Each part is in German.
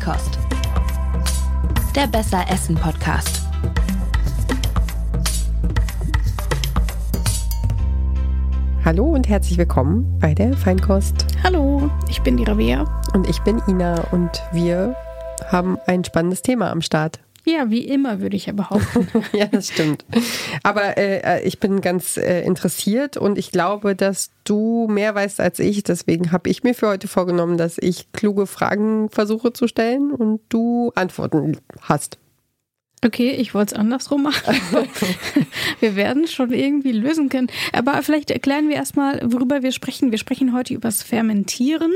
Feinkost. Der Besser Essen Podcast. Hallo und herzlich willkommen bei der Feinkost. Hallo, ich bin die Rabea. Und ich bin Ina und wir haben ein spannendes Thema am Start. Ja, wie immer würde ich ja behaupten. ja, das stimmt. Aber äh, ich bin ganz äh, interessiert und ich glaube, dass du mehr weißt als ich. Deswegen habe ich mir für heute vorgenommen, dass ich kluge Fragen versuche zu stellen und du Antworten hast. Okay, ich wollte es andersrum machen. wir werden schon irgendwie lösen können. Aber vielleicht erklären wir erstmal, worüber wir sprechen. Wir sprechen heute über das Fermentieren.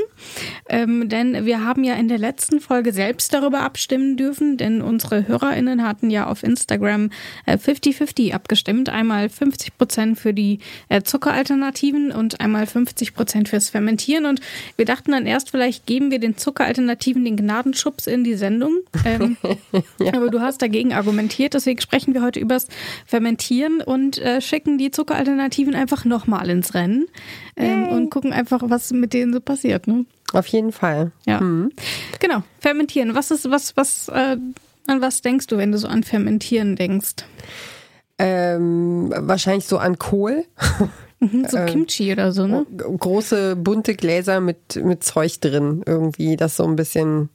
Ähm, denn wir haben ja in der letzten Folge selbst darüber abstimmen dürfen, denn unsere HörerInnen hatten ja auf Instagram 50-50 äh, abgestimmt. Einmal 50 Prozent für die äh, Zuckeralternativen und einmal 50 Prozent fürs Fermentieren. Und wir dachten dann erst, vielleicht geben wir den Zuckeralternativen den Gnadenschubs in die Sendung. Ähm, ja. Aber du hast dagegen argumentiert. Deswegen sprechen wir heute übers Fermentieren und äh, schicken die Zuckeralternativen einfach nochmal ins Rennen ähm, und gucken einfach, was mit denen so passiert. Ne? Auf jeden Fall. Ja. Mhm. Genau. Fermentieren. Was ist, was, was, äh, an was denkst du, wenn du so an Fermentieren denkst? Ähm, wahrscheinlich so an Kohl. Mhm, so Kimchi oder so, ne? Große bunte Gläser mit, mit Zeug drin, irgendwie, das so ein bisschen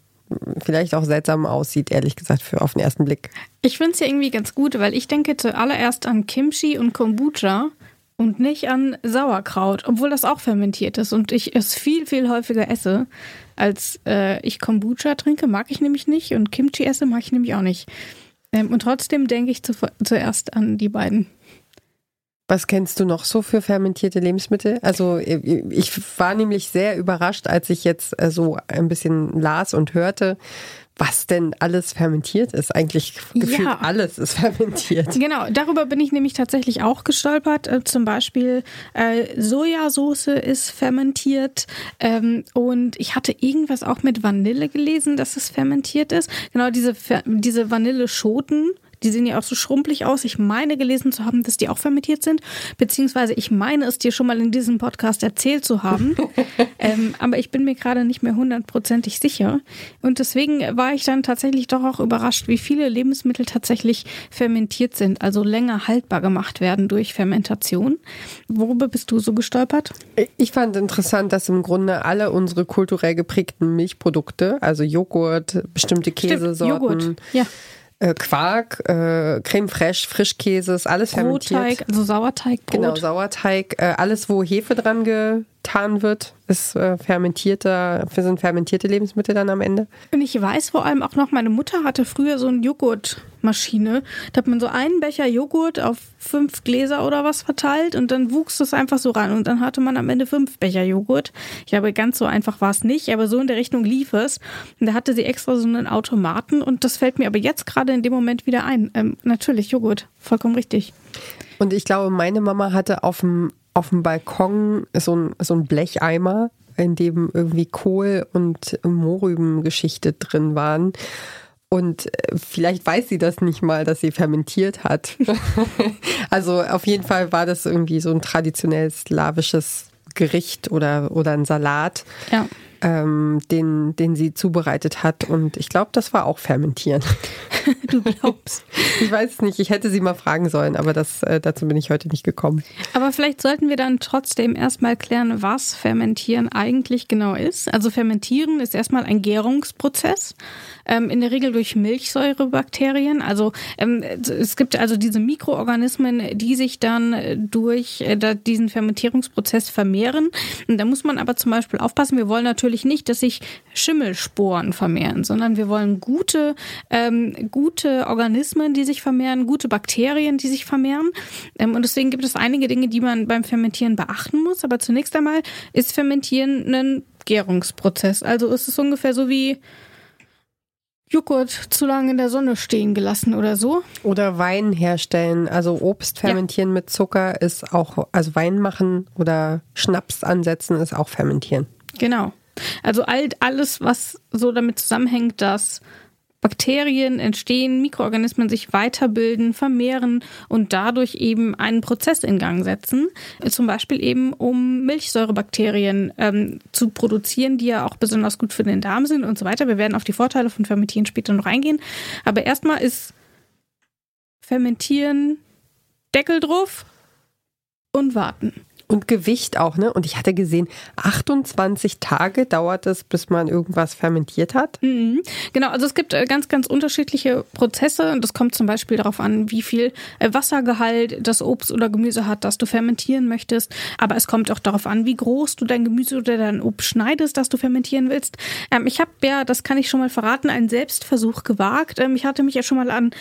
vielleicht auch seltsam aussieht, ehrlich gesagt, für auf den ersten Blick. Ich finde es ja irgendwie ganz gut, weil ich denke zuallererst an Kimchi und Kombucha und nicht an Sauerkraut, obwohl das auch fermentiert ist und ich es viel, viel häufiger esse, als äh, ich Kombucha trinke, mag ich nämlich nicht und Kimchi esse, mag ich nämlich auch nicht. Ähm, und trotzdem denke ich zu, zuerst an die beiden. Was kennst du noch so für fermentierte Lebensmittel? Also ich war nämlich sehr überrascht, als ich jetzt äh, so ein bisschen las und hörte, was denn alles fermentiert ist. Eigentlich gefühlt ja. alles ist fermentiert. Genau, darüber bin ich nämlich tatsächlich auch gestolpert. Äh, zum Beispiel äh, Sojasauce ist fermentiert ähm, und ich hatte irgendwas auch mit Vanille gelesen, dass es fermentiert ist. Genau, diese, diese Vanilleschoten die sehen ja auch so schrumpelig aus. Ich meine gelesen zu haben, dass die auch fermentiert sind. Beziehungsweise ich meine es dir schon mal in diesem Podcast erzählt zu haben. ähm, aber ich bin mir gerade nicht mehr hundertprozentig sicher. Und deswegen war ich dann tatsächlich doch auch überrascht, wie viele Lebensmittel tatsächlich fermentiert sind, also länger haltbar gemacht werden durch Fermentation. Worüber bist du so gestolpert? Ich fand interessant, dass im Grunde alle unsere kulturell geprägten Milchprodukte, also Joghurt, bestimmte Käsesorten, Stimmt, Joghurt, ja äh, Quark, äh, Creme fraiche, Frischkäse, ist alles fermentiert. Brotteig, also Sauerteig. Genau, Sauerteig, äh, alles wo Hefe dran getan wird, ist äh, fermentierter, sind fermentierte Lebensmittel dann am Ende. Und ich weiß vor allem auch noch, meine Mutter hatte früher so eine Joghurtmaschine. Da hat man so einen Becher Joghurt auf fünf Gläser oder was verteilt und dann wuchs das einfach so ran und dann hatte man am Ende fünf Becher Joghurt. Ich glaube, ganz so einfach war es nicht, aber so in der Richtung lief es. Und da hatte sie extra so einen Automaten und das fällt mir aber jetzt gerade in dem Moment wieder ein. Ähm, natürlich Joghurt, vollkommen richtig. Und ich glaube, meine Mama hatte auf dem auf dem Balkon so ein, so ein Blecheimer, in dem irgendwie Kohl und Mohrrübengeschichte drin waren. Und äh, vielleicht weiß sie das nicht mal, dass sie fermentiert hat. also auf jeden Fall war das irgendwie so ein traditionelles slawisches Gericht oder, oder ein Salat. Ja ähm, den, den sie zubereitet hat. Und ich glaube, das war auch Fermentieren. du glaubst. Ich weiß es nicht. Ich hätte sie mal fragen sollen, aber das, äh, dazu bin ich heute nicht gekommen. Aber vielleicht sollten wir dann trotzdem erstmal klären, was Fermentieren eigentlich genau ist. Also Fermentieren ist erstmal ein Gärungsprozess ähm, in der Regel durch Milchsäurebakterien. Also ähm, es gibt also diese Mikroorganismen, die sich dann durch äh, diesen Fermentierungsprozess vermehren. Und da muss man aber zum Beispiel aufpassen, wir wollen natürlich nicht, dass sich Schimmelsporen vermehren, sondern wir wollen gute, ähm, gute Organismen, die sich vermehren, gute Bakterien, die sich vermehren. Ähm, und deswegen gibt es einige Dinge, die man beim Fermentieren beachten muss. Aber zunächst einmal ist Fermentieren ein Gärungsprozess. Also ist es ungefähr so wie Joghurt zu lange in der Sonne stehen gelassen oder so. Oder Wein herstellen. Also Obst fermentieren ja. mit Zucker ist auch, also Wein machen oder Schnaps ansetzen ist auch fermentieren. Genau. Also all, alles, was so damit zusammenhängt, dass Bakterien entstehen, Mikroorganismen sich weiterbilden, vermehren und dadurch eben einen Prozess in Gang setzen. Zum Beispiel eben, um Milchsäurebakterien ähm, zu produzieren, die ja auch besonders gut für den Darm sind und so weiter. Wir werden auf die Vorteile von Fermentieren später noch eingehen. Aber erstmal ist Fermentieren Deckel drauf und warten. Und Gewicht auch, ne? Und ich hatte gesehen, 28 Tage dauert es, bis man irgendwas fermentiert hat. Mhm. Genau, also es gibt äh, ganz, ganz unterschiedliche Prozesse. Und das kommt zum Beispiel darauf an, wie viel äh, Wassergehalt das Obst oder Gemüse hat, das du fermentieren möchtest. Aber es kommt auch darauf an, wie groß du dein Gemüse oder dein Obst schneidest, das du fermentieren willst. Ähm, ich habe ja, das kann ich schon mal verraten, einen Selbstversuch gewagt. Ähm, ich hatte mich ja schon mal an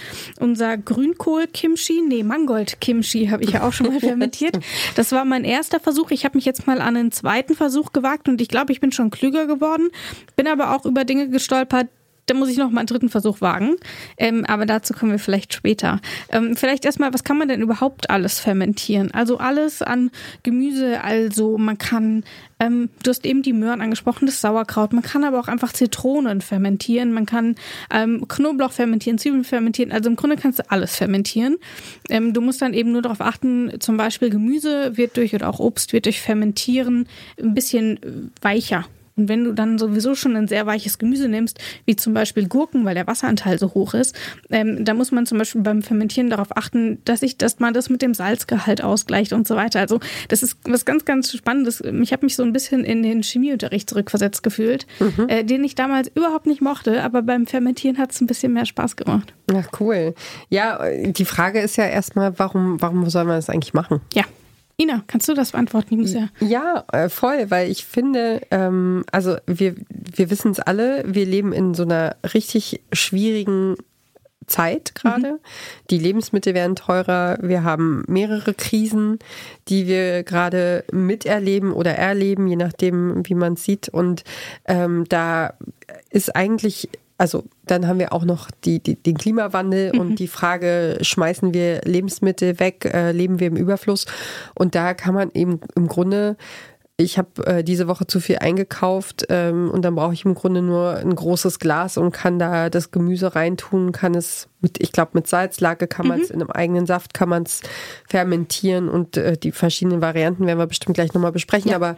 unser Grünkohl-Kimchi, nee, Mangold-Kimchi habe ich ja auch schon mal fermentiert. Das war mein erster erster Versuch. Ich habe mich jetzt mal an einen zweiten Versuch gewagt und ich glaube, ich bin schon klüger geworden. Bin aber auch über Dinge gestolpert, da muss ich noch mal einen dritten Versuch wagen. Ähm, aber dazu kommen wir vielleicht später. Ähm, vielleicht erstmal, was kann man denn überhaupt alles fermentieren? Also alles an Gemüse. Also man kann, ähm, du hast eben die Möhren angesprochen, das Sauerkraut. Man kann aber auch einfach Zitronen fermentieren. Man kann ähm, Knoblauch fermentieren, Zwiebeln fermentieren. Also im Grunde kannst du alles fermentieren. Ähm, du musst dann eben nur darauf achten, zum Beispiel Gemüse wird durch oder auch Obst wird durch Fermentieren ein bisschen weicher und wenn du dann sowieso schon ein sehr weiches Gemüse nimmst, wie zum Beispiel Gurken, weil der Wasseranteil so hoch ist, ähm, da muss man zum Beispiel beim Fermentieren darauf achten, dass ich, dass man das mit dem Salzgehalt ausgleicht und so weiter. Also das ist was ganz, ganz Spannendes. Ich habe mich so ein bisschen in den Chemieunterricht zurückversetzt gefühlt, mhm. äh, den ich damals überhaupt nicht mochte, aber beim Fermentieren hat es ein bisschen mehr Spaß gemacht. Ach cool. Ja, die Frage ist ja erstmal, warum, warum soll man das eigentlich machen? Ja. Ina, kannst du das beantworten? Ich muss ja, ja äh, voll, weil ich finde, ähm, also wir, wir wissen es alle, wir leben in so einer richtig schwierigen Zeit gerade. Mhm. Die Lebensmittel werden teurer. Wir haben mehrere Krisen, die wir gerade miterleben oder erleben, je nachdem, wie man es sieht. Und ähm, da ist eigentlich also dann haben wir auch noch die, die, den Klimawandel mhm. und die Frage, schmeißen wir Lebensmittel weg, äh, leben wir im Überfluss? Und da kann man eben im Grunde ich habe äh, diese Woche zu viel eingekauft ähm, und dann brauche ich im Grunde nur ein großes Glas und kann da das Gemüse reintun, kann es mit, ich glaube, mit Salzlake kann man es mhm. in einem eigenen Saft, kann man es fermentieren und äh, die verschiedenen Varianten werden wir bestimmt gleich nochmal besprechen. Ja. Aber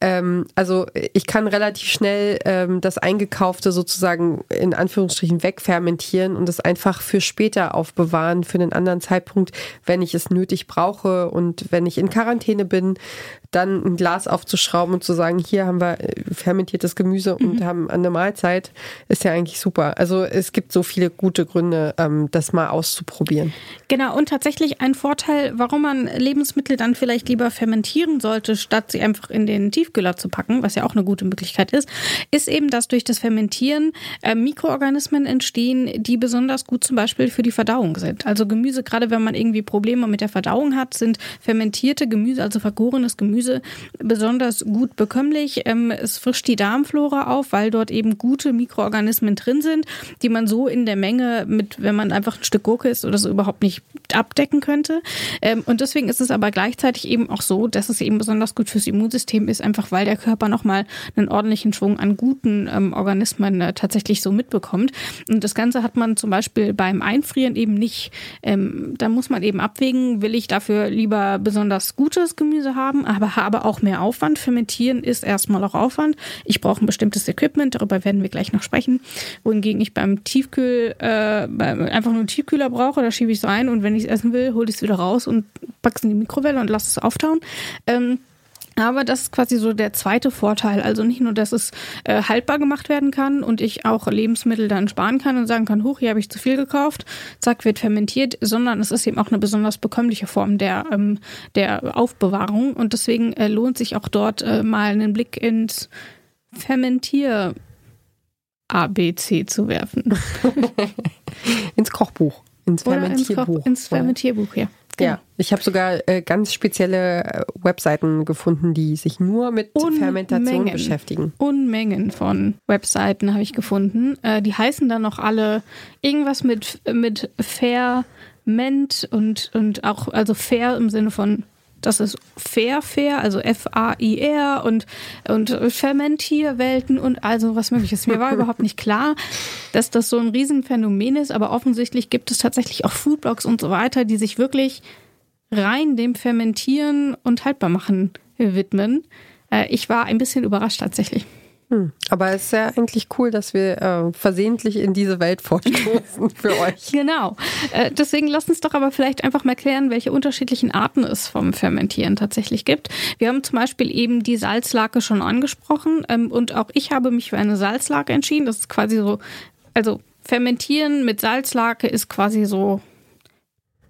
ähm, also ich kann relativ schnell ähm, das Eingekaufte sozusagen in Anführungsstrichen wegfermentieren und es einfach für später aufbewahren, für einen anderen Zeitpunkt, wenn ich es nötig brauche und wenn ich in Quarantäne bin, dann ein Glas aufzuschrauben und zu sagen, hier haben wir äh, fermentiertes Gemüse und mhm. haben eine Mahlzeit, ist ja eigentlich super. Also es gibt so viele gute Gründe, ähm, das mal auszuprobieren. Genau, und tatsächlich ein Vorteil, warum man Lebensmittel dann vielleicht lieber fermentieren sollte, statt sie einfach in den Tiefkühler zu packen, was ja auch eine gute Möglichkeit ist, ist eben, dass durch das Fermentieren äh, Mikroorganismen entstehen, die besonders gut zum Beispiel für die Verdauung sind. Also Gemüse, gerade wenn man irgendwie Probleme mit der Verdauung hat, sind fermentierte Gemüse, also vergorenes Gemüse, besonders gut bekömmlich. Ähm, es frischt die Darmflora auf, weil dort eben gute Mikroorganismen drin sind, die man so in der Menge mit, wenn man einfach ein Stück Gurke isst oder so überhaupt nicht abdecken könnte. Ähm, und deswegen ist es aber gleichzeitig eben auch so, dass es eben besonders gut fürs Immunsystem ist, einfach weil der Körper nochmal einen ordentlichen Schwung an guten ähm, Organismen äh, tatsächlich so mitbekommt. Und das Ganze hat man zum Beispiel beim Einfrieren eben nicht. da muss man eben abwägen, will ich dafür lieber besonders gutes Gemüse haben, aber habe auch mehr Aufwand. Fermentieren ist erstmal auch Aufwand. Ich brauche ein bestimmtes Equipment, darüber werden wir gleich noch sprechen. Wohingegen ich beim Tiefkühl äh, einfach nur einen Tiefkühler brauche, da schiebe ich es rein und wenn ich es essen will, hole ich es wieder raus und packe es in die Mikrowelle und lasse es auftauen. Ähm, aber das ist quasi so der zweite Vorteil. Also nicht nur, dass es äh, haltbar gemacht werden kann und ich auch Lebensmittel dann sparen kann und sagen kann, hoch, hier habe ich zu viel gekauft, zack, wird fermentiert, sondern es ist eben auch eine besonders bekömmliche Form der, ähm, der Aufbewahrung. Und deswegen äh, lohnt sich auch dort äh, mal einen Blick ins Fermentier ABC zu werfen. ins Kochbuch. Ins Fermentierbuch. Ins, ins Fermentierbuch, ja. Genau. Ja, ich habe sogar äh, ganz spezielle äh, Webseiten gefunden, die sich nur mit Unmengen, Fermentation beschäftigen. Unmengen von Webseiten habe ich gefunden. Äh, die heißen dann noch alle irgendwas mit, mit Ferment und, und auch, also fair im Sinne von das ist fair, fair, also F-A-I-R und, und Fermentierwelten und also was mögliches. Mir war überhaupt nicht klar, dass das so ein Riesenphänomen ist, aber offensichtlich gibt es tatsächlich auch Foodblogs und so weiter, die sich wirklich rein dem Fermentieren und Haltbarmachen widmen. Äh, ich war ein bisschen überrascht tatsächlich. Hm. Aber es ist ja eigentlich cool, dass wir äh, versehentlich in diese Welt vorstoßen für euch. Genau. Äh, deswegen lasst uns doch aber vielleicht einfach mal klären, welche unterschiedlichen Arten es vom Fermentieren tatsächlich gibt. Wir haben zum Beispiel eben die Salzlake schon angesprochen ähm, und auch ich habe mich für eine Salzlake entschieden. Das ist quasi so, also Fermentieren mit Salzlake ist quasi so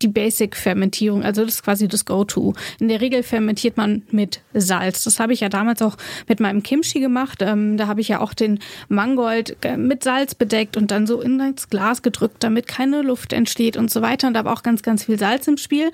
die Basic-Fermentierung, also das ist quasi das Go-To. In der Regel fermentiert man mit Salz. Das habe ich ja damals auch mit meinem Kimchi gemacht. Ähm, da habe ich ja auch den Mangold äh, mit Salz bedeckt und dann so in das Glas gedrückt, damit keine Luft entsteht und so weiter. Und da war auch ganz, ganz viel Salz im Spiel.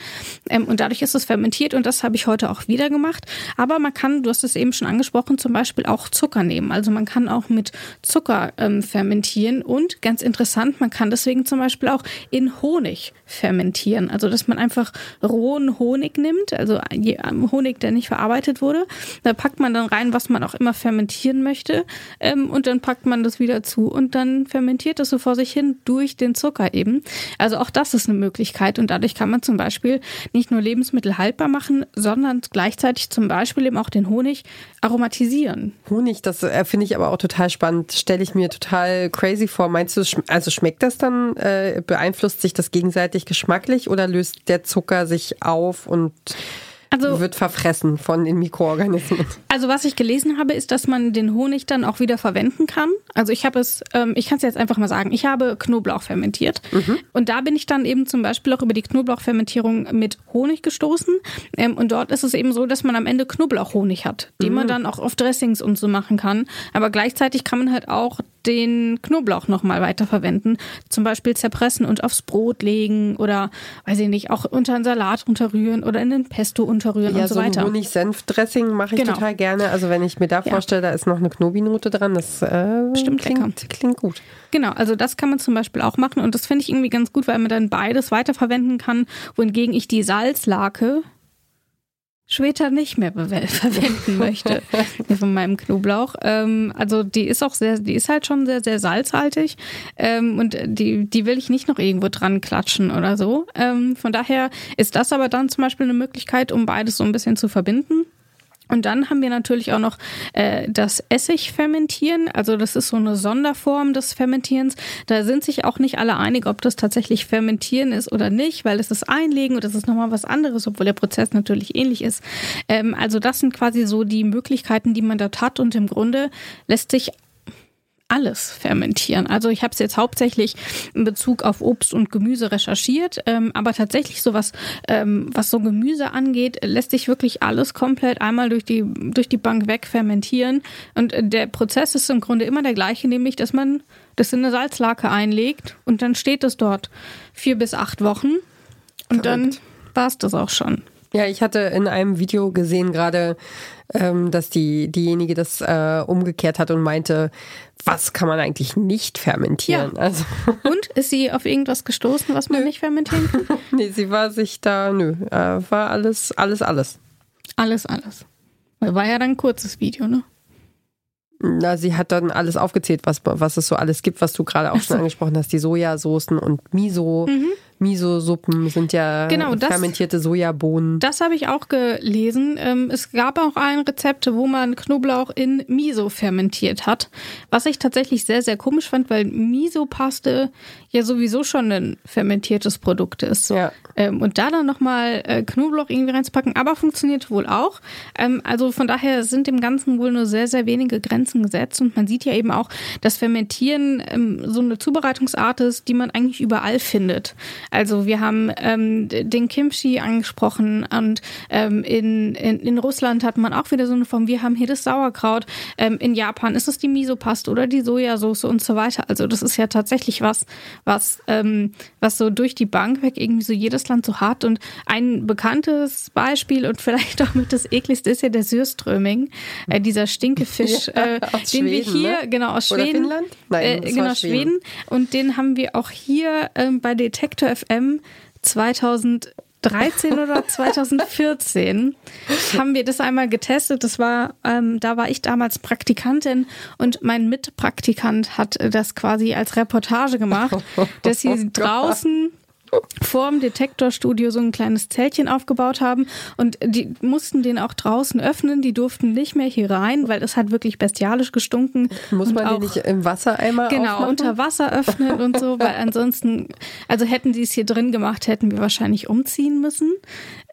Ähm, und dadurch ist es fermentiert und das habe ich heute auch wieder gemacht. Aber man kann, du hast es eben schon angesprochen, zum Beispiel auch Zucker nehmen. Also man kann auch mit Zucker ähm, fermentieren und ganz interessant, man kann deswegen zum Beispiel auch in Honig fermentieren fermentieren. Also dass man einfach rohen Honig nimmt, also ähm, Honig, der nicht verarbeitet wurde. Da packt man dann rein, was man auch immer fermentieren möchte. Ähm, und dann packt man das wieder zu. Und dann fermentiert das so vor sich hin durch den Zucker eben. Also auch das ist eine Möglichkeit. Und dadurch kann man zum Beispiel nicht nur Lebensmittel haltbar machen, sondern gleichzeitig zum Beispiel eben auch den Honig aromatisieren. Honig, das äh, finde ich aber auch total spannend. Stelle ich mir total crazy vor. Meinst du, also schmeckt das dann? Äh, beeinflusst sich das gegenseitig geschmacklich oder löst der Zucker sich auf und also, wird verfressen von den Mikroorganismen. Also was ich gelesen habe, ist, dass man den Honig dann auch wieder verwenden kann. Also ich habe es, ähm, ich kann es jetzt einfach mal sagen, ich habe Knoblauch fermentiert mhm. und da bin ich dann eben zum Beispiel auch über die Knoblauchfermentierung mit Honig gestoßen. Ähm, und dort ist es eben so, dass man am Ende Knoblauchhonig hat, den mhm. man dann auch auf Dressings und so machen kann. Aber gleichzeitig kann man halt auch den Knoblauch nochmal weiterverwenden. Zum Beispiel zerpressen und aufs Brot legen oder, weiß ich nicht, auch unter einen Salat unterrühren oder in den Pesto unterrühren ja, und so, so weiter. Ja, so Honig-Senf-Dressing mache ich genau. total gerne. Also wenn ich mir da vorstelle, ja. da ist noch eine Knobi-Note dran, das äh, Stimmt klingt, lecker. klingt gut. Genau, also das kann man zum Beispiel auch machen und das finde ich irgendwie ganz gut, weil man dann beides weiterverwenden kann, wohingegen ich die Salzlake später nicht mehr verwenden möchte von meinem Knoblauch. Ähm, also die ist auch sehr, die ist halt schon sehr, sehr salzhaltig ähm, und die, die will ich nicht noch irgendwo dran klatschen oder so. Ähm, von daher ist das aber dann zum Beispiel eine Möglichkeit, um beides so ein bisschen zu verbinden. Und dann haben wir natürlich auch noch äh, das Essigfermentieren. Also das ist so eine Sonderform des Fermentierens. Da sind sich auch nicht alle einig, ob das tatsächlich Fermentieren ist oder nicht, weil es ist Einlegen und das ist nochmal was anderes, obwohl der Prozess natürlich ähnlich ist. Ähm, also das sind quasi so die Möglichkeiten, die man dort hat. Und im Grunde lässt sich alles fermentieren. Also ich habe es jetzt hauptsächlich in Bezug auf Obst und Gemüse recherchiert, ähm, aber tatsächlich so was, ähm, was so Gemüse angeht, lässt sich wirklich alles komplett einmal durch die, durch die Bank weg fermentieren. Und der Prozess ist im Grunde immer der gleiche, nämlich dass man das in eine Salzlake einlegt und dann steht es dort vier bis acht Wochen und Verrückt. dann war es das auch schon. Ja, ich hatte in einem Video gesehen gerade, ähm, dass die diejenige das äh, umgekehrt hat und meinte, was kann man eigentlich nicht fermentieren? Ja. Also. Und ist sie auf irgendwas gestoßen, was man nö. nicht fermentieren kann? nee, sie war sich da, nö, äh, war alles, alles, alles. Alles, alles. War ja dann ein kurzes Video, ne? Na, sie hat dann alles aufgezählt, was, was es so alles gibt, was du gerade auch schon angesprochen hast, die Sojasoßen und Miso. Mhm. Miso-Suppen sind ja genau, das, fermentierte Sojabohnen. Das habe ich auch gelesen. Ähm, es gab auch ein Rezept, wo man Knoblauch in Miso fermentiert hat. Was ich tatsächlich sehr, sehr komisch fand, weil Miso-Paste ja sowieso schon ein fermentiertes Produkt ist. Ja. Ähm, und da dann nochmal äh, Knoblauch irgendwie reinzupacken, aber funktioniert wohl auch. Ähm, also von daher sind dem Ganzen wohl nur sehr, sehr wenige Grenzen gesetzt. Und man sieht ja eben auch, dass Fermentieren so eine Zubereitungsart ist, die man eigentlich überall findet. Also wir haben ähm, den Kimchi angesprochen und ähm, in, in, in Russland hat man auch wieder so eine Form. Wir haben hier das Sauerkraut. Ähm, in Japan ist es die Miso-Paste oder die Sojasauce und so weiter. Also das ist ja tatsächlich was, was, ähm, was so durch die Bank weg irgendwie so jedes Land so hat. Und ein bekanntes Beispiel und vielleicht auch mit das ekligste ist ja der Sürströming, äh, dieser Stinkefisch, ja, äh, den Schweden, wir hier, ne? genau aus Schweden, Oder Finnland? Nein, äh, genau Schweden. Und den haben wir auch hier ähm, bei Detektor FM 2000 2013 oder 2014 haben wir das einmal getestet. Das war, ähm, da war ich damals Praktikantin und mein Mitpraktikant hat das quasi als Reportage gemacht, dass sie oh draußen vorm Detektorstudio so ein kleines Zeltchen aufgebaut haben und die mussten den auch draußen öffnen, die durften nicht mehr hier rein, weil es hat wirklich bestialisch gestunken. Muss man den nicht im Wassereimer Genau, aufmachen? unter Wasser öffnen und so, weil ansonsten, also hätten die es hier drin gemacht, hätten wir wahrscheinlich umziehen müssen.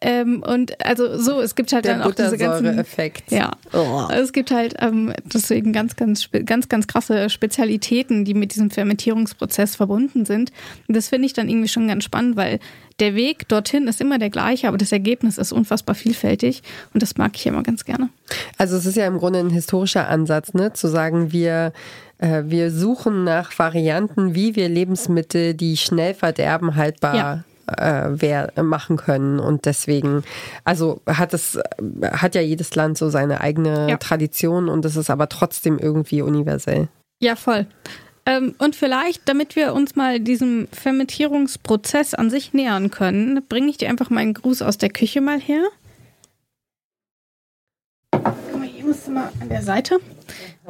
Ähm, und also so, es gibt halt Der dann auch diese ganzen Effekt. ja. Oh. Es gibt halt ähm, deswegen ganz, ganz, ganz, ganz krasse Spezialitäten, die mit diesem Fermentierungsprozess verbunden sind. Und das finde ich dann irgendwie schon ganz spannend, weil der Weg dorthin ist immer der gleiche, aber das Ergebnis ist unfassbar vielfältig und das mag ich immer ganz gerne. Also es ist ja im Grunde ein historischer Ansatz, ne? zu sagen, wir, äh, wir suchen nach Varianten, wie wir Lebensmittel, die schnell verderben, haltbar äh, wer, machen können. Und deswegen, also hat es, hat ja jedes Land so seine eigene Ja. Tradition und es ist aber trotzdem irgendwie universell. Ja, voll. Ähm, und vielleicht, damit wir uns mal diesem Fermentierungsprozess an sich nähern können, bringe ich dir einfach meinen Gruß aus der Küche mal her. Guck mal, hier musst du mal an der Seite.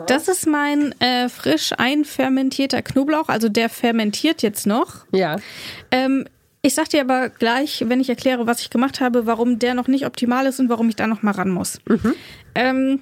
Das ist mein äh, frisch einfermentierter Knoblauch, also der fermentiert jetzt noch. Ja. Ähm, ich sag dir aber gleich, wenn ich erkläre, was ich gemacht habe, warum der noch nicht optimal ist und warum ich da noch mal ran muss. Ähm,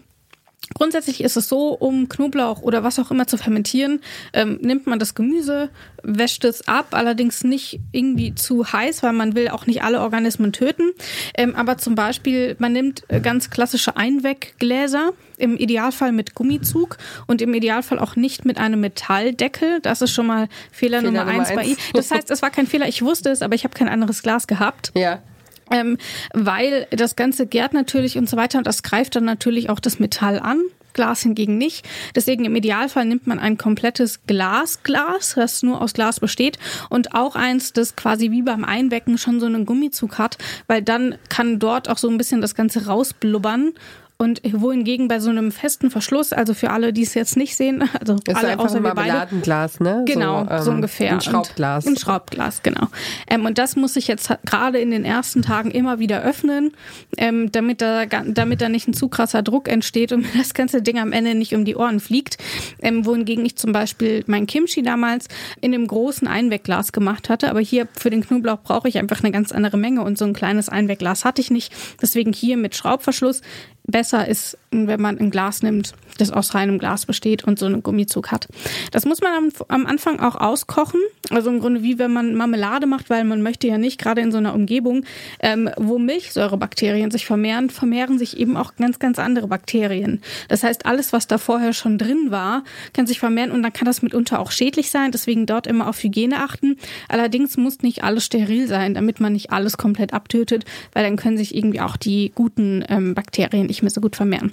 Grundsätzlich ist es so, um Knoblauch oder was auch immer zu fermentieren, ähm, nimmt man das Gemüse, wäscht es ab, allerdings nicht irgendwie zu heiß, weil man will auch nicht alle Organismen töten. Ähm, aber zum Beispiel, man nimmt äh, ganz klassische Einweggläser, im Idealfall mit Gummizug und im Idealfall auch nicht mit einem Metalldeckel. Das ist schon mal Fehler, Fehler Nummer Nummer eins bei ihm. Das heißt, es war kein Fehler, ich wusste es, aber ich habe kein anderes Glas gehabt. Ja. Ähm, weil das Ganze gärt natürlich und so weiter und das greift dann natürlich auch das Metall an. Glas hingegen nicht. Deswegen im Idealfall nimmt man ein komplettes Glasglas, das nur aus Glas besteht und auch eins, das quasi wie beim Einwecken schon so einen Gummizug hat, weil dann kann dort auch so ein bisschen das Ganze rausblubbern. Und wohingegen bei so einem festen Verschluss, also für alle, die es jetzt nicht sehen, also Ist alle außer ein wir beide, Marmeladenglas, ne? Genau, so, ähm, ungefähr. Ein Schraubglas. Und, ein Schraubglas, genau. Ähm, und das muss ich jetzt gerade in den ersten Tagen immer wieder öffnen, ähm, damit, da, damit da nicht ein zu krasser Druck entsteht und mir das ganze Ding am Ende nicht um die Ohren fliegt. Ähm, wohingegen ich zum Beispiel mein Kimchi damals in einem großen Einwegglas gemacht hatte. Aber hier für den Knoblauch brauche ich einfach eine ganz andere Menge und so ein kleines Einwegglas hatte ich nicht. Deswegen hier mit Schraubverschluss. Besser ist, wenn man ein Glas nimmt, das aus reinem Glas besteht und so einen Gummizug hat. Das muss man am, am Anfang auch auskochen. Also im Grunde wie wenn man Marmelade macht, weil man möchte ja nicht, gerade in so einer Umgebung, ähm, wo Milchsäurebakterien sich vermehren, vermehren sich eben auch ganz, ganz andere Bakterien. Das heißt, alles, was da vorher schon drin war, kann sich vermehren und dann kann das mitunter auch schädlich sein. Deswegen dort immer auf Hygiene achten. Allerdings muss nicht alles steril sein, damit man nicht alles komplett abtötet, weil dann können sich irgendwie auch die guten ähm, Bakterien nicht mehr so gut vermehren.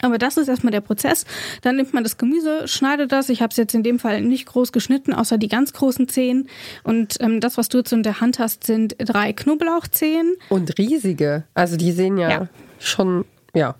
Aber das ist erstmal der Prozess. Dann nimmt man das Gemüse, schneidet das. Ich habe es jetzt in dem Fall nicht groß geschnitten, außer die ganz großen Zehen. Und ähm, das, was du jetzt in der Hand hast, sind drei Knoblauchzehen. Und riesige. Also die sehen ja, Ja. schon, ja.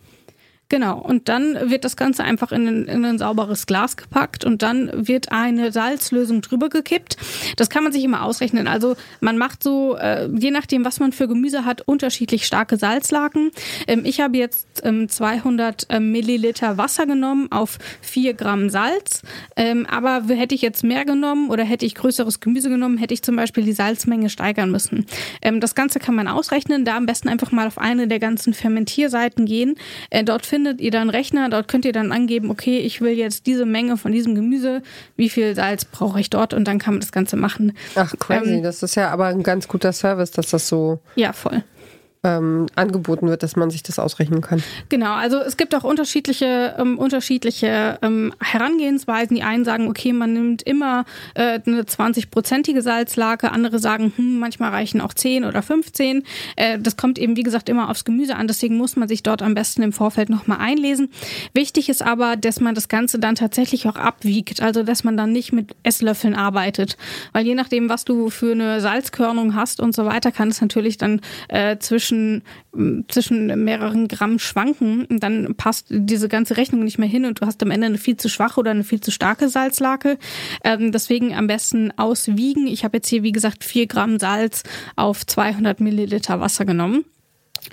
Genau, und dann wird das Ganze einfach in ein, in ein sauberes Glas gepackt und dann wird eine Salzlösung drüber gekippt. Das kann man sich immer ausrechnen. Also man macht so, äh, je nachdem, was man für Gemüse hat, unterschiedlich starke Salzlaken. Ähm, ich habe jetzt ähm, 200 ähm, Milliliter Wasser genommen auf 4 Gramm Salz. Ähm, aber hätte ich jetzt mehr genommen oder hätte ich größeres Gemüse genommen, hätte ich zum Beispiel die Salzmenge steigern müssen. Ähm, das Ganze kann man ausrechnen. Da am besten einfach mal auf eine der ganzen Fermentierseiten gehen. Äh, dort ihr dann Rechner, dort könnt ihr dann angeben, okay, ich will jetzt diese Menge von diesem Gemüse, wie viel Salz brauche ich dort und dann kann man das Ganze machen. Ach, crazy. Ähm, das ist ja aber ein ganz guter Service, dass das so Ja, voll. Ähm, angeboten wird, dass man sich das ausrechnen kann. Genau, also es gibt auch unterschiedliche, ähm, unterschiedliche ähm, Herangehensweisen. Die einen sagen, okay, man nimmt immer äh, eine 20-prozentige Salzlake, andere sagen, hm, manchmal reichen auch 10 oder 15. Äh, das kommt eben, wie gesagt, immer aufs Gemüse an, deswegen muss man sich dort am besten im Vorfeld nochmal einlesen. Wichtig ist aber, dass man das Ganze dann tatsächlich auch abwiegt, also dass man dann nicht mit Esslöffeln arbeitet. Weil je nachdem, was du für eine Salzkörnung hast und so weiter, kann es natürlich dann äh, zwischen zwischen, zwischen mehreren Gramm schwanken, dann passt diese ganze Rechnung nicht mehr hin und du hast am Ende eine viel zu schwache oder eine viel zu starke Salzlake. Ähm, deswegen am besten auswiegen. Ich habe jetzt hier, wie gesagt, vier Gramm Salz auf 200 Milliliter Wasser genommen.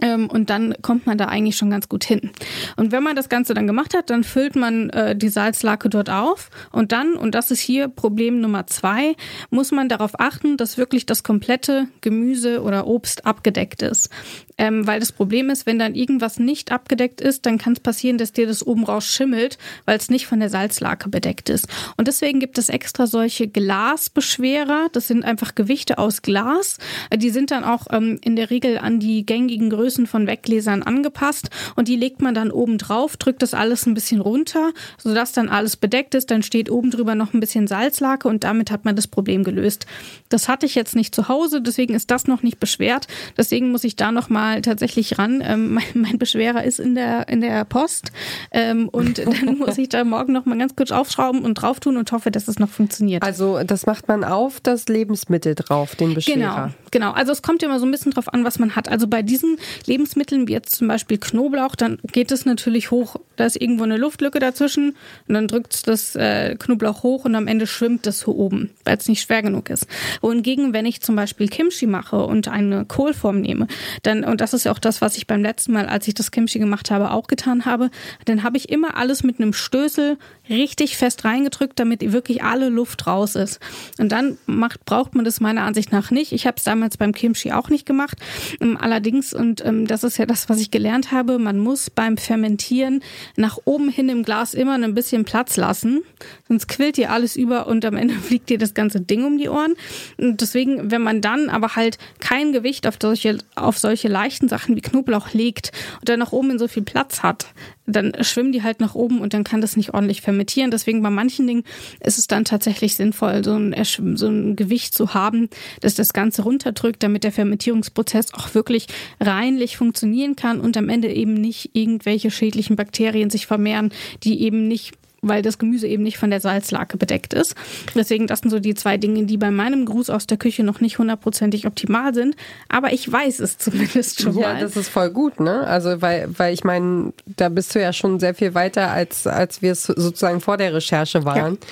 Ähm, und dann kommt man da eigentlich schon ganz gut hin. Und wenn man das Ganze dann gemacht hat, dann füllt man äh, die Salzlake dort auf. Und dann, und das ist hier Problem Nummer zwei, muss man darauf achten, dass wirklich das komplette Gemüse oder Obst abgedeckt ist. Ähm, weil das Problem ist, wenn dann irgendwas nicht abgedeckt ist, dann kann es passieren, dass dir das oben raus schimmelt, weil es nicht von der Salzlake bedeckt ist. Und deswegen gibt es extra solche Glasbeschwerer. Das sind einfach Gewichte aus Glas. Die sind dann auch ähm, in der Regel an die gängigen Größen von Weggläsern angepasst. Und die legt man dann oben drauf, drückt das alles ein bisschen runter, sodass dann alles bedeckt ist. Dann steht oben drüber noch ein bisschen Salzlake und damit hat man das Problem gelöst. Das hatte ich jetzt nicht zu Hause, deswegen ist das noch nicht beschwert. Deswegen muss ich da noch mal mal tatsächlich ran. Ähm, mein, mein, Beschwerer ist in der, in der Post ähm, und dann muss ich da morgen noch mal ganz kurz aufschrauben und drauf tun und hoffe, dass es noch funktioniert. Also das macht man auf das Lebensmittel drauf, den Beschwerer. Genau, genau. Also es kommt ja immer so ein bisschen drauf an, was man hat. Also bei diesen Lebensmitteln, wie jetzt zum Beispiel Knoblauch, dann geht es natürlich hoch. Da ist irgendwo eine Luftlücke dazwischen und dann drückt das äh, Knoblauch hoch und am Ende schwimmt das so oben, weil es nicht schwer genug ist. Wohingegen, wenn ich zum Beispiel Kimchi mache und eine Kohlform nehme, dann und das ist ja auch das, was ich beim letzten Mal, als ich das Kimchi gemacht habe, auch getan habe, dann habe ich immer alles mit einem Stößel richtig fest reingedrückt, damit wirklich alle Luft raus ist. Und dann macht, braucht man das meiner Ansicht nach nicht. Ich habe es damals beim Kimchi auch nicht gemacht. Ähm, allerdings, und ähm, das ist ja das, was ich gelernt habe, man muss beim Fermentieren nach oben hin im Glas immer ein bisschen Platz lassen, sonst quillt dir alles über und am Ende fliegt dir das ganze Ding um die Ohren. Und deswegen, wenn man dann aber halt kein Gewicht auf solche, auf solche leichten Sachen wie Knoblauch legt und dann nach oben in so viel Platz hat, dann schwimmen die halt nach oben und dann kann das nicht ordentlich fermentieren. Deswegen bei manchen Dingen ist es dann tatsächlich sinnvoll, so ein, so ein Gewicht zu haben, das das Ganze runterdrückt, damit der Fermentierungsprozess auch wirklich reinlich funktionieren kann und am Ende eben nicht irgendwelche schädlichen Bakterien sich vermehren, die eben nicht weil das Gemüse eben nicht von der Salzlake bedeckt ist. Deswegen, das sind so die zwei Dinge, die bei meinem Gruß aus der Küche noch nicht hundertprozentig optimal sind. Aber ich weiß es zumindest schon ja, mal. Ja, das ist voll gut, ne? Also, weil, weil ich meine, da bist du ja schon sehr viel weiter, als, als wir es sozusagen vor der Recherche waren. Ja.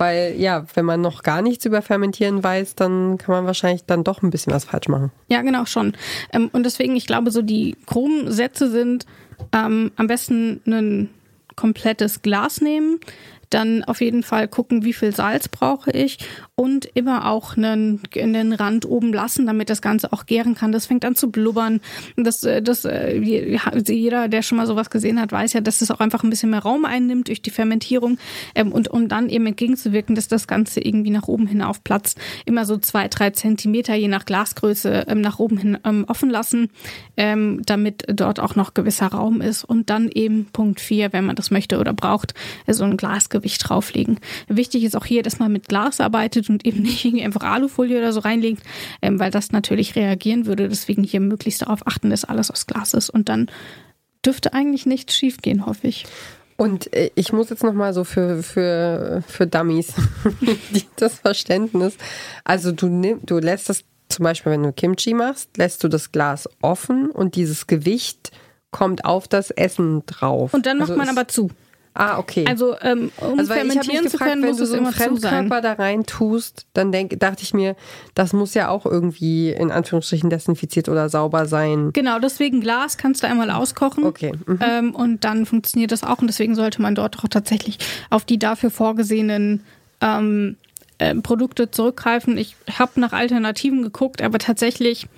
Weil ja, wenn man noch gar nichts über Fermentieren weiß, dann kann man wahrscheinlich dann doch ein bisschen was falsch machen. Ja, genau schon. Ähm, und deswegen, ich glaube, so die groben Sätze sind ähm, am besten einen komplettes Glas nehmen, dann auf jeden Fall gucken, wie viel Salz brauche ich und immer auch einen, einen Rand oben lassen, damit das Ganze auch gären kann. Das fängt an zu blubbern. Das, äh, das, äh, jeder, der schon mal sowas gesehen hat, weiß ja, dass es auch einfach ein bisschen mehr Raum einnimmt durch die Fermentierung. Ähm, und um dann eben entgegenzuwirken, dass das Ganze irgendwie nach oben hin aufplatzt, immer so zwei, drei Zentimeter je nach Glasgröße ähm, nach oben hin ähm, offen lassen, damit dort auch noch gewisser Raum ist. Und dann eben Punkt vier, wenn man das möchte oder braucht, so ein Glasgewicht drauflegen. Wichtig ist auch hier, dass man mit Glas arbeitet und eben nicht irgendwie einfach Alufolie oder so reinlegt, ähm, weil das natürlich reagieren würde. Deswegen hier möglichst darauf achten, dass alles aus Glas ist. Und dann dürfte eigentlich nichts schiefgehen, hoffe ich. Und äh, ich muss jetzt nochmal so für, für, für Dummies, das Verständnis. Also du nimm, du lässt das zum Beispiel, wenn du Kimchi machst, lässt du das Glas offen und dieses Gewicht kommt auf das Essen drauf. Und dann macht also man aber zu. Ah, okay. Also, ähm, um also, fermentieren zu können, muss es immer zu sein. Wenn du da rein tust, dann denk, dachte ich mir, das muss ja auch irgendwie in Anführungsstrichen desinfiziert oder sauber sein. Genau, deswegen Glas kannst du einmal auskochen. Okay. Mhm. Ähm, und dann funktioniert das auch. Und deswegen sollte man dort auch tatsächlich auf die dafür vorgesehenen ähm, äh, Produkte zurückgreifen. Ich habe nach Alternativen geguckt, aber tatsächlich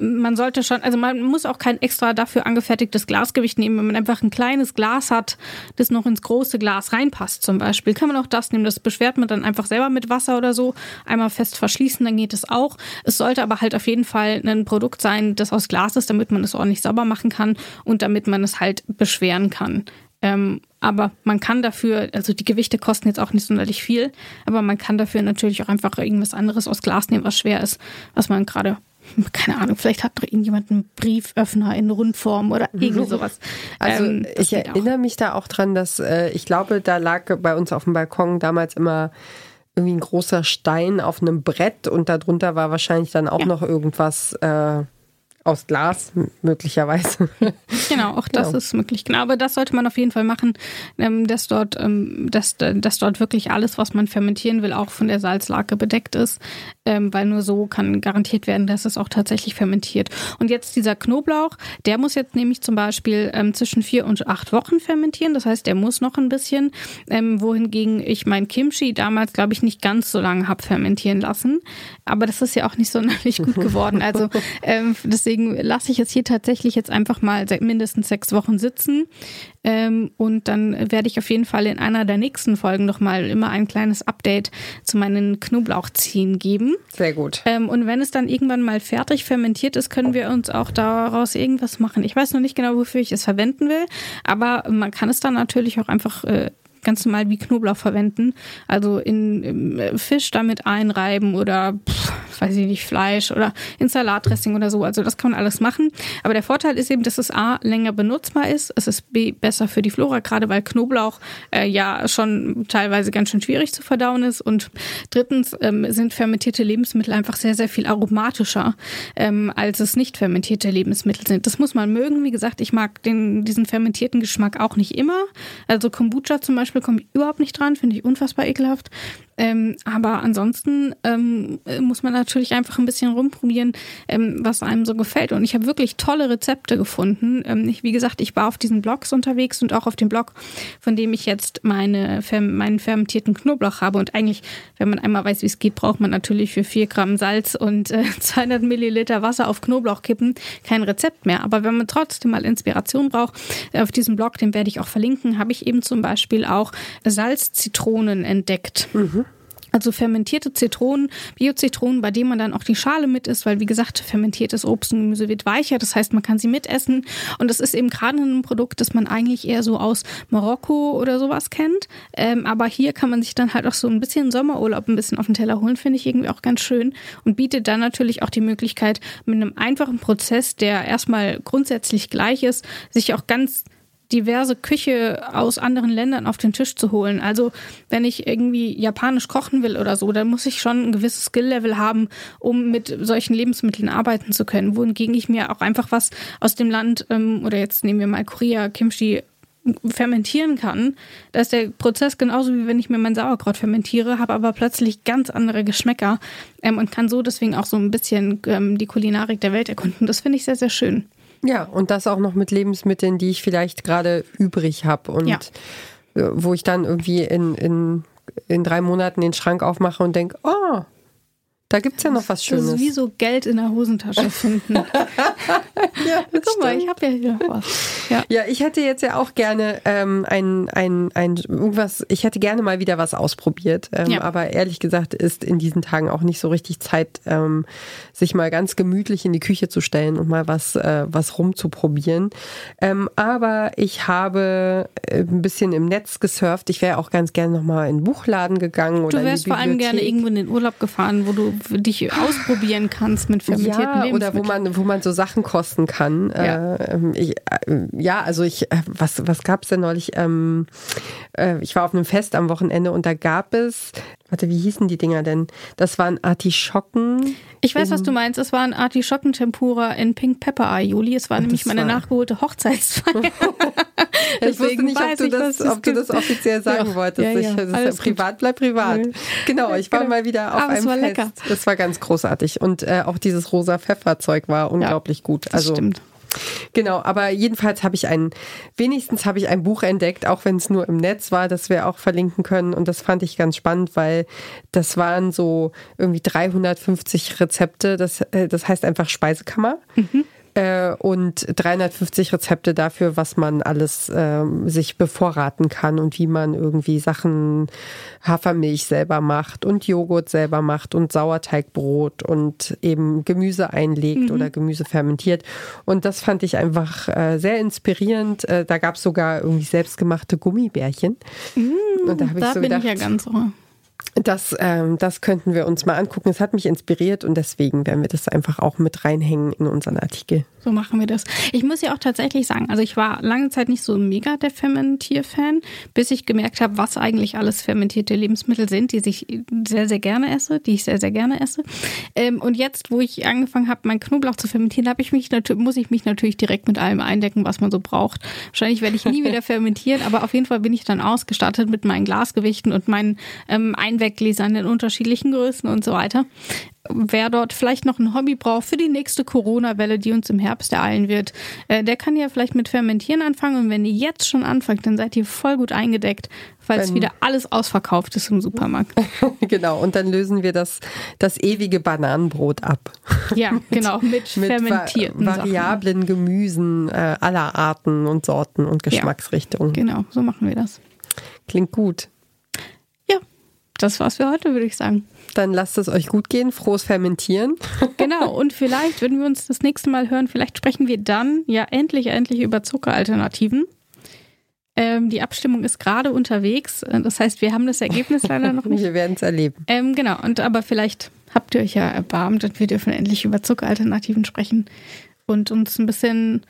man sollte schon, also man muss auch kein extra dafür angefertigtes Glasgewicht nehmen. Wenn man einfach ein kleines Glas hat, das noch ins große Glas reinpasst zum Beispiel, kann man auch das nehmen. Das beschwert man dann einfach selber mit Wasser oder so. Einmal fest verschließen, dann geht es auch. Es sollte aber halt auf jeden Fall ein Produkt sein, das aus Glas ist, damit man es ordentlich sauber machen kann und damit man es halt beschweren kann. Ähm, aber man kann dafür, also die Gewichte kosten jetzt auch nicht sonderlich viel, aber man kann dafür natürlich auch einfach irgendwas anderes aus Glas nehmen, was schwer ist, was man gerade keine Ahnung, vielleicht hat doch irgendjemand einen Brieföffner in Rundform oder mhm. irgendwie sowas. Also ähm, ich erinnere auch. mich da auch dran, dass äh, ich glaube, da lag bei uns auf dem Balkon damals immer irgendwie ein großer Stein auf einem Brett und darunter war wahrscheinlich dann auch ja. noch irgendwas. Äh, Aus Glas möglicherweise. Genau, auch das genau. ist möglich. Genau, aber das sollte man auf jeden Fall machen, ähm, dass dort, ähm, dass, dass dort wirklich alles, was man fermentieren will, auch von der Salzlake bedeckt ist, ähm, weil nur so kann garantiert werden, dass es auch tatsächlich fermentiert. Und jetzt dieser Knoblauch, der muss jetzt nämlich zum Beispiel zwischen vier und acht Wochen fermentieren. Das heißt, der muss noch ein bisschen, wohingegen ich mein Kimchi damals, glaube ich, nicht ganz so lange habe fermentieren lassen. Aber das ist ja auch nicht sonderlich gut geworden. Also deswegen deswegen lasse ich es hier tatsächlich jetzt einfach mal seit mindestens sechs Wochen sitzen. Ähm, und dann werde ich auf jeden Fall in einer der nächsten Folgen nochmal immer ein kleines Update zu meinen Knoblauchziehen geben. Sehr gut. Ähm, und wenn es dann irgendwann mal fertig fermentiert ist, können wir uns auch daraus irgendwas machen. Ich weiß noch nicht genau, wofür ich es verwenden will, aber man kann es dann natürlich auch einfach äh, ganz normal wie Knoblauch verwenden. Also in äh, Fisch damit einreiben oder pff, weiß ich nicht, Fleisch oder in Salatdressing oder so. Also das kann man alles machen. Aber der Vorteil ist eben, dass es A länger benutzbar ist. Es ist B besser für die Flora, gerade weil Knoblauch äh, ja schon teilweise ganz schön schwierig zu verdauen ist. Und drittens ähm, sind fermentierte Lebensmittel einfach sehr, sehr viel aromatischer, ähm, als es nicht fermentierte Lebensmittel sind. Das muss man mögen. Wie gesagt, ich mag den, diesen fermentierten Geschmack auch nicht immer. Also Kombucha zum Beispiel komme ich überhaupt nicht dran, finde ich unfassbar ekelhaft. Ähm, aber ansonsten ähm, muss man natürlich einfach ein bisschen rumprobieren, ähm, was einem so gefällt. Und ich habe wirklich tolle Rezepte gefunden. Ähm, ich, wie gesagt, ich war auf diesen Blogs unterwegs und auch auf dem Blog, von dem ich jetzt meine, meinen fermentierten Knoblauch habe. Und eigentlich, wenn man einmal weiß, wie es geht, braucht man natürlich für vier Gramm Salz und äh, 200 Milliliter Wasser auf Knoblauch kippen kein Rezept mehr. Aber wenn man trotzdem mal Inspiration braucht, äh, auf diesem Blog, den werde ich auch verlinken, habe ich eben zum Beispiel auch Salzzitronen entdeckt. Mhm. Also fermentierte Zitronen, Biozitronen, bei denen man dann auch die Schale mit isst, weil wie gesagt, fermentiertes Obst und Gemüse wird weicher, das heißt, man kann sie mitessen. Und das ist eben gerade ein Produkt, das man eigentlich eher so aus Marokko oder sowas kennt. Ähm, aber hier kann man sich dann halt auch so ein bisschen Sommerurlaub ein bisschen auf den Teller holen, finde ich irgendwie auch ganz schön. Und bietet dann natürlich auch die Möglichkeit, mit einem einfachen Prozess, der erstmal grundsätzlich gleich ist, sich auch ganz diverse Küche aus anderen Ländern auf den Tisch zu holen. Also wenn ich irgendwie japanisch kochen will oder so, dann muss ich schon ein gewisses Skill-Level haben, um mit solchen Lebensmitteln arbeiten zu können. Wohingegen ich mir auch einfach was aus dem Land ähm, oder jetzt nehmen wir mal Korea, Kimchi, fermentieren kann. Da ist der Prozess genauso wie wenn ich mir mein Sauerkraut fermentiere, habe aber plötzlich ganz andere Geschmäcker ähm, und kann so deswegen auch so ein bisschen ähm, die Kulinarik der Welt erkunden. Das finde ich sehr, sehr schön. Ja, und das auch noch mit Lebensmitteln, die ich vielleicht gerade übrig habe und ja. Äh, wo ich dann irgendwie in, in, in drei Monaten den Schrank aufmache und denke, oh, da gibt es ja noch was Schönes. Das ist wie so Geld in der Hosentasche finden. ja, Guck stimmt. mal, ich habe ja hier was. Ja. ja, ich hätte jetzt ja auch gerne ähm, ein, ein, ein irgendwas, ich hätte gerne mal wieder was ausprobiert. Ähm, ja. Aber ehrlich gesagt ist in diesen Tagen auch nicht so richtig Zeit, ähm, sich mal ganz gemütlich in die Küche zu stellen und mal was, äh, was rumzuprobieren. Ähm, aber ich habe äh, ein bisschen im Netz gesurft. Ich wäre auch ganz gerne nochmal in den Buchladen gegangen. Oder du wärst vor allem gerne irgendwo in den Urlaub gefahren, wo du dich ausprobieren kannst mit fermentierten ja, Lebensmitteln. Oder wo man, wo man so Sachen kosten kann. Ja, äh, ich, äh, ja also ich, äh, was, was gab es denn neulich? Ähm, äh, ich war auf einem Fest am Wochenende und da gab es Warte, wie hießen die Dinger denn? Das waren Artischocken. Ich weiß, was du meinst. Es waren Artischocken-Tempura in Pink Pepper Eye, Juli. Es war nämlich meine war... nachgeholte Hochzeitsfeier. ich wusste nicht, ob, du das, ob du das offiziell sagen ja, wolltest. Ja, ja. Ich, das privat bleibt privat. Genau, ich war genau. mal wieder auf Aber einem Fest. Lecker. Das war ganz großartig. Und äh, auch dieses rosa Pfefferzeug war unglaublich gut. Also, das stimmt. Genau, aber jedenfalls habe ich ein, wenigstens habe ich ein Buch entdeckt, auch wenn es nur im Netz war, das wir auch verlinken können. Und das fand ich ganz spannend, weil das waren so irgendwie 350 Rezepte. Das, äh, das heißt einfach Speisekammer. Mhm äh, und 350 Rezepte dafür, was man alles äh, sich bevorraten kann und wie man irgendwie Sachen Hafermilch selber macht und Joghurt selber macht und Sauerteigbrot und eben Gemüse einlegt mhm. oder Gemüse fermentiert. Und das fand ich einfach äh, sehr inspirierend. Äh, da gab es sogar irgendwie selbstgemachte Gummibärchen. Mhm, und da habe ich so bin gedacht, ich ja ganz Das, ähm, das könnten wir uns mal angucken. Es hat mich inspiriert und deswegen werden wir das einfach auch mit reinhängen in unseren Artikel. So machen wir das. Ich muss ja auch tatsächlich sagen, also ich war lange Zeit nicht so mega der Fermentierfan, bis ich gemerkt habe, was eigentlich alles fermentierte Lebensmittel sind, die ich sehr, sehr gerne esse, die ich sehr, sehr gerne esse. Ähm, und jetzt, wo ich angefangen habe, meinen Knoblauch zu fermentieren, habe ich mich muss ich mich natürlich direkt mit allem eindecken, was man so braucht. Wahrscheinlich werde ich nie wieder fermentieren, aber auf jeden Fall bin ich dann ausgestattet mit meinen Glasgewichten und meinen ähm, Einweggläsern in unterschiedlichen Größen und so weiter wer dort vielleicht noch ein Hobby braucht für die nächste Corona-Welle, die uns im Herbst ereilen wird, äh, der kann ja vielleicht mit Fermentieren anfangen. Und wenn ihr jetzt schon anfangt, dann seid ihr voll gut eingedeckt, falls wenn, wieder alles ausverkauft ist im Supermarkt. genau, und dann lösen wir das, das ewige Bananenbrot ab. Ja, genau, mit, mit fermentierten va variablen Sachen. Gemüsen äh, aller Arten und Sorten und Geschmacksrichtungen. Ja, genau, so machen wir das. Klingt gut. Das war's für heute, würde ich sagen. Dann lasst es euch gut gehen. Frohes Fermentieren. Genau. Und vielleicht, wenn wir uns das nächste Mal hören, vielleicht sprechen wir dann ja endlich, endlich über Zuckeralternativen. Ähm, die Abstimmung ist gerade unterwegs. Das heißt, wir haben das Ergebnis leider noch nicht. Wir werden es erleben. Ähm, genau. Und aber vielleicht habt ihr euch ja erbarmt und wir dürfen endlich über Zuckeralternativen sprechen und uns ein bisschen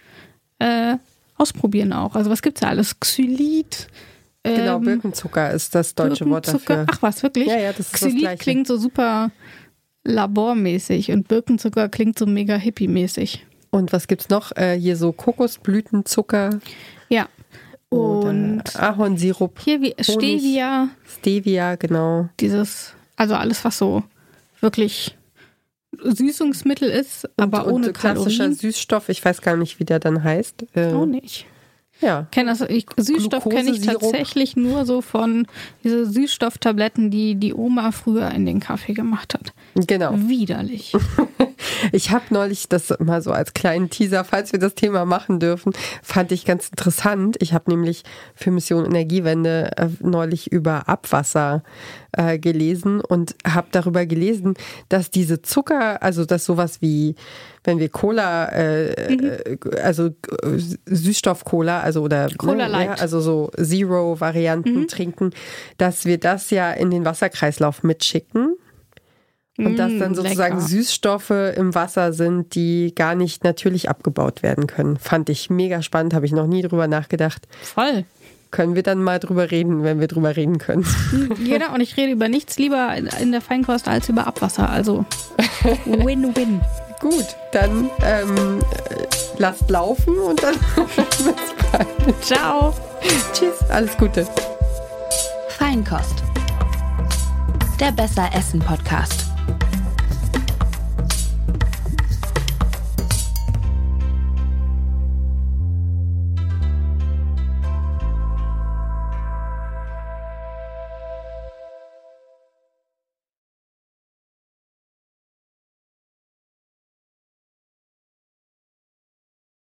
äh, ausprobieren auch. Also was gibt es da alles? Xylit, Genau, ähm, Birkenzucker ist das deutsche Wort dafür. Ach was, wirklich? Ja, ja, das ist Xylit das Gleiche. klingt so super labormäßig und Birkenzucker klingt so mega hippie-mäßig. Und was gibt's noch? Äh, hier so Kokosblütenzucker. Ja. Und Ahornsirup. Hier wie Stevia. Stevia, genau. Dieses, also alles, was so wirklich Süßungsmittel ist, aber und, ohne und klassischer Kalorien. Süßstoff. Ich weiß gar nicht, wie der dann heißt. Äh, Auch nicht. Ja. Kenn das, ich, Süßstoff kenne ich tatsächlich nur so von diese Süßstofftabletten, die die Oma früher in den Kaffee gemacht hat. Genau. Widerlich. Ich habe neulich das mal so als kleinen Teaser, falls wir das Thema machen dürfen, fand ich ganz interessant. Ich habe nämlich für Mission Energiewende äh, neulich über Abwasser äh, gelesen und habe darüber gelesen, dass diese Zucker, also dass sowas wie wenn wir Cola, äh, mhm. also äh, Süßstoff-Cola, also oder ne, Cola ja, also so Zero-Varianten mhm. trinken, dass wir das ja in den Wasserkreislauf mitschicken. Und dass dann mm, sozusagen Lecker. Süßstoffe im Wasser sind, die gar nicht natürlich abgebaut werden können. Fand ich mega spannend, habe ich noch nie drüber nachgedacht. Voll. Können wir dann mal drüber reden, wenn wir drüber reden können. Jeder und ich rede über nichts lieber in der Feinkost als über Abwasser. Also Win-Win. Gut, dann ähm, lasst laufen und dann bis bald. Ciao. Tschüss, alles Gute. Feinkost. Der Besser Essen Podcast.